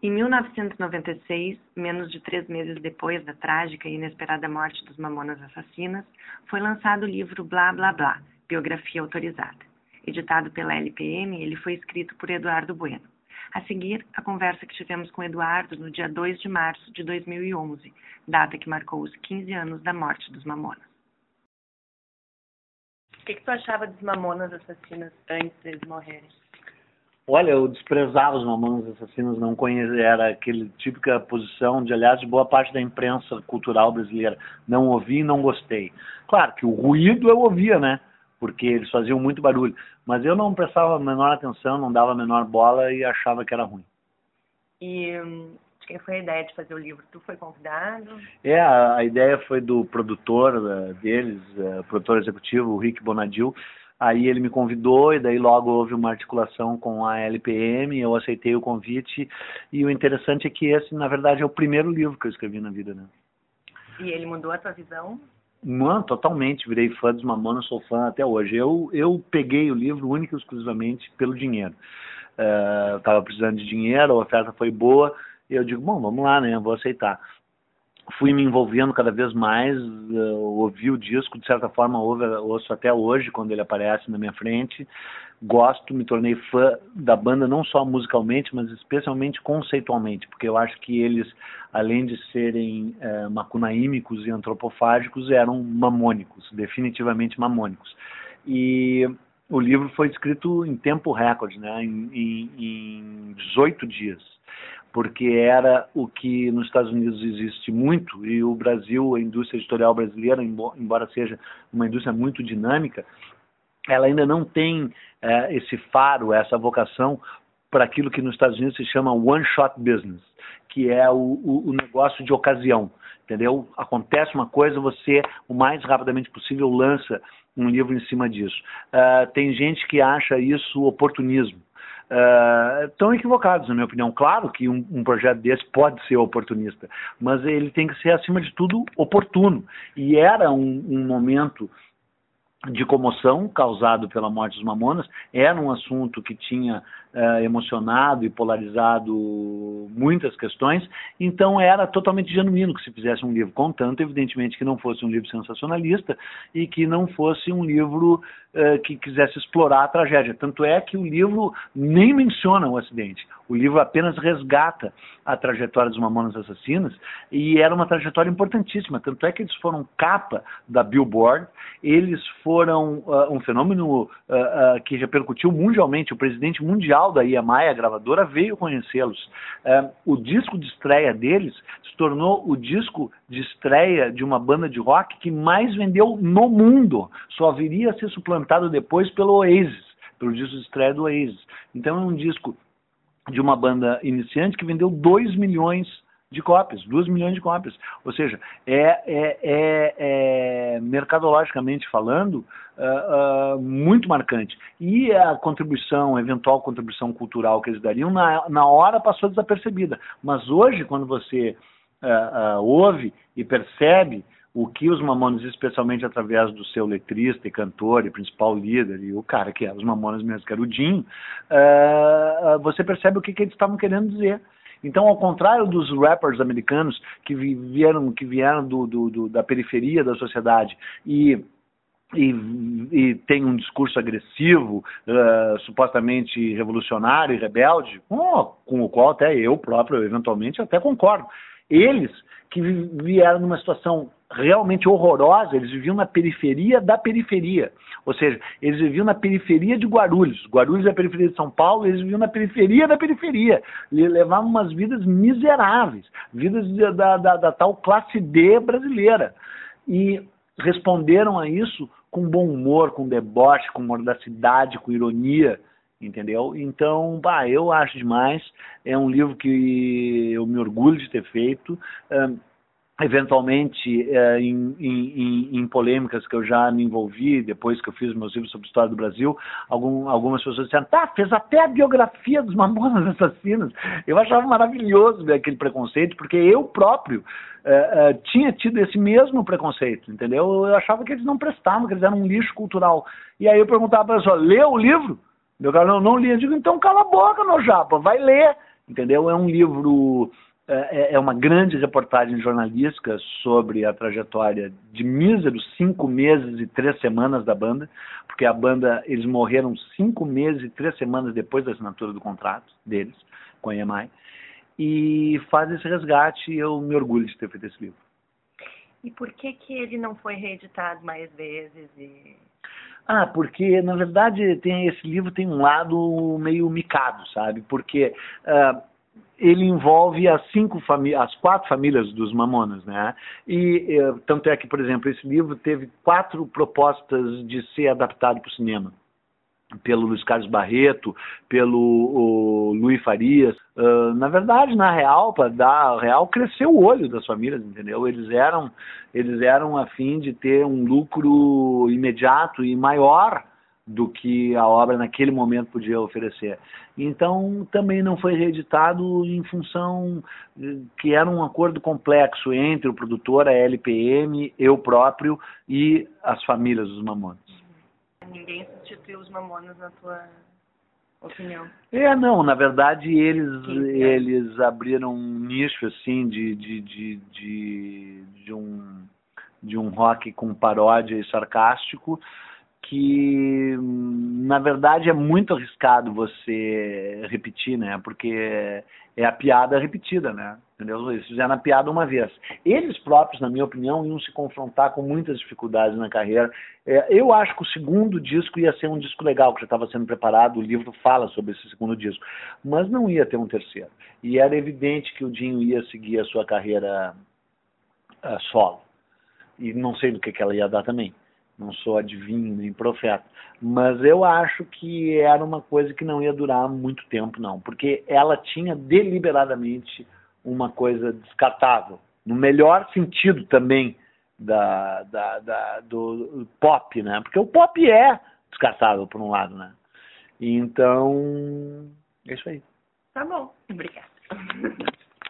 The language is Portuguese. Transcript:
Em 1996, menos de três meses depois da trágica e inesperada morte dos Mamonas Assassinas, foi lançado o livro Blá Blá Blá, Biografia Autorizada. Editado pela LPM, ele foi escrito por Eduardo Bueno. A seguir, a conversa que tivemos com Eduardo no dia 2 de março de 2011, data que marcou os 15 anos da morte dos Mamonas. O que, que tu achava dos Mamonas Assassinas antes deles morrerem? Olha, eu desprezava os Mamonas Assassinos, não conhecia, era aquele típica posição de, aliás, de boa parte da imprensa cultural brasileira. Não ouvi e não gostei. Claro que o ruído eu ouvia, né? Porque eles faziam muito barulho. Mas eu não prestava a menor atenção, não dava a menor bola e achava que era ruim. E hum, de quem foi a ideia de fazer o livro? Tu foi convidado? É, a, a ideia foi do produtor uh, deles, uh, produtor executivo, o Rick Bonadil, Aí ele me convidou e daí logo houve uma articulação com a LPM, eu aceitei o convite e o interessante é que esse, na verdade, é o primeiro livro que eu escrevi na vida, né? E ele mudou a tua visão? Mano, totalmente, virei fã dos Mamonas, sou fã até hoje. Eu, eu peguei o livro único e exclusivamente pelo dinheiro. Estava uh, precisando de dinheiro, a oferta foi boa, e eu digo, bom, vamos lá, né, vou aceitar fui me envolvendo cada vez mais, uh, ouvi o disco, de certa forma ouve, ouço até hoje quando ele aparece na minha frente. Gosto, me tornei fã da banda não só musicalmente, mas especialmente conceitualmente, porque eu acho que eles, além de serem uh, macunaímicos e antropofágicos, eram mamônicos, definitivamente mamônicos. E o livro foi escrito em tempo recorde, né, em, em, em 18 dias porque era o que nos Estados Unidos existe muito e o Brasil, a indústria editorial brasileira, embora seja uma indústria muito dinâmica, ela ainda não tem é, esse faro, essa vocação para aquilo que nos Estados Unidos se chama one shot business, que é o, o, o negócio de ocasião, entendeu? Acontece uma coisa, você o mais rapidamente possível lança um livro em cima disso. Uh, tem gente que acha isso oportunismo uh, estão equivocados, na minha opinião. Claro que um, um, projeto desse pode ser oportunista, mas ele tem que ser, acima de tudo, oportuno. E era um, um momento de comoção causado pela morte dos Mamonas, era um assunto que tinha uh, emocionado e polarizado muitas questões, então era totalmente genuíno que se fizesse um livro, contanto, evidentemente, que não fosse um livro sensacionalista e que não fosse um livro uh, que quisesse explorar a tragédia. Tanto é que o livro nem menciona o acidente, o livro apenas resgata a trajetória dos Mamonas Assassinas e era uma trajetória importantíssima. Tanto é que eles foram capa da Billboard, eles foram uh, um fenômeno uh, uh, que repercutiu mundialmente. O presidente mundial da IAMAI, a gravadora, veio conhecê-los. o disco de estreia deles se tornou o disco de estreia de uma banda de rock que mais vendeu no mundo. Só viria a ser suplantado depois pelo Oasis, pelo disco de estreia do Oasis. Então é um disco de uma banda iniciante que vendeu 2 milhões de cópias, 2 milhões de cópias. Ou seja, é, é, é, é mercadologicamente falando, uh, uh, muito marcante. E a contribuição, a eventual contribuição cultural que eles dariam, na, na hora passou desapercebida. Mas hoje, quando você uh, ouve e percebe o que os Mamonas, especialmente através do seu letrista e cantor e principal líder, e o cara que era os Mamonas mesmo, que era o Dinho, uh, você percebe o que, que eles estavam querendo dizer. Então, ao contrário dos rappers americanos que vieram, que vieram do, do, do da periferia da sociedade e e, e, tem um discurso agressivo, uh, supostamente revolucionário e rebelde, com, com, o qual até eu próprio, eventualmente, até concordo. Eles que vieram numa situação realmente horrorosa, eles viviam na periferia da periferia. Ou seja, eles viviam na periferia de Guarulhos. Guarulhos é a periferia de São Paulo, eles viviam na periferia da periferia. E levavam umas vidas miseráveis, vidas da, da, da tal classe D brasileira. E responderam a isso com bom humor, com deboche, com mordacidade, com ironia entendeu? Então, bah, eu acho demais. É um livro que eu me orgulho de ter feito eventualmente é, em, em, em, polêmicas que eu já me envolvi depois que eu fiz meus livros sobre a história do Brasil, algum, algumas pessoas disseram, tá, fez até a biografia dos Mamonas Assassinos. Eu achava maravilhoso aquele preconceito, porque eu próprio é, é, tinha tido esse mesmo preconceito, entendeu? Eu achava que eles não prestavam, que eles eram um lixo cultural. E aí eu perguntava para pessoa, leu o livro? Meu cara, não, não li. Eu digo, então cala a boca, meu japa, vai ler entendeu? É um livro é, é uma grande reportagem jornalística sobre a trajetória de míseros cinco meses e três semanas da banda, porque a banda, eles morreram cinco meses e três semanas depois da assinatura do contrato deles com a EMI, e faz esse resgate e eu me orgulho de ter feito esse livro. E por que que ele não foi reeditado mais vezes? E... Ah, porque na verdade tem esse livro tem um lado meio micado, sabe? Porque uh, ele envolve as cinco as quatro famílias dos Mamonas, né? E eh, tanto é que, por exemplo, esse livro teve quatro propostas de ser adaptado para o cinema pelo Luiz Carlos Barreto, pelo Luiz Farias. Uh, na verdade, na real, para dar real, cresceu o olho das famílias, entendeu? Eles eram, eles eram a fim de ter um lucro imediato e maior do que a obra naquele momento podia oferecer. Então, também não foi reeditado em função que era um acordo complexo entre o produtor, a LPM, eu próprio e as famílias dos Mamonas. Ninguém substituiu os Mamonas na tua opinião? É, não, na verdade eles eles abriram um nicho assim de, de, de, de, de um de um rock com paródia e sarcástico que na verdade é muito arriscado você repetir, né? Porque é a piada repetida, né? Entendeu? Eles fizeram a piada uma vez. Eles próprios, na minha opinião, iam se confrontar com muitas dificuldades na carreira. É, eu acho que o segundo disco ia ser um disco legal, que já estava sendo preparado, o livro fala sobre esse segundo disco. Mas não ia ter um terceiro. E era evidente que o Dinho ia seguir a sua carreira uh, solo. E não sei do que, que ela ia dar também não sou adivinho nem profeta, mas eu acho que era uma coisa que não ia durar muito tempo, não, porque ela tinha deliberadamente uma coisa descartável, no melhor sentido também da, da, da do pop, né? Porque o pop é descartável por um lado, né? Então, é isso aí. Tá bom, obrigada.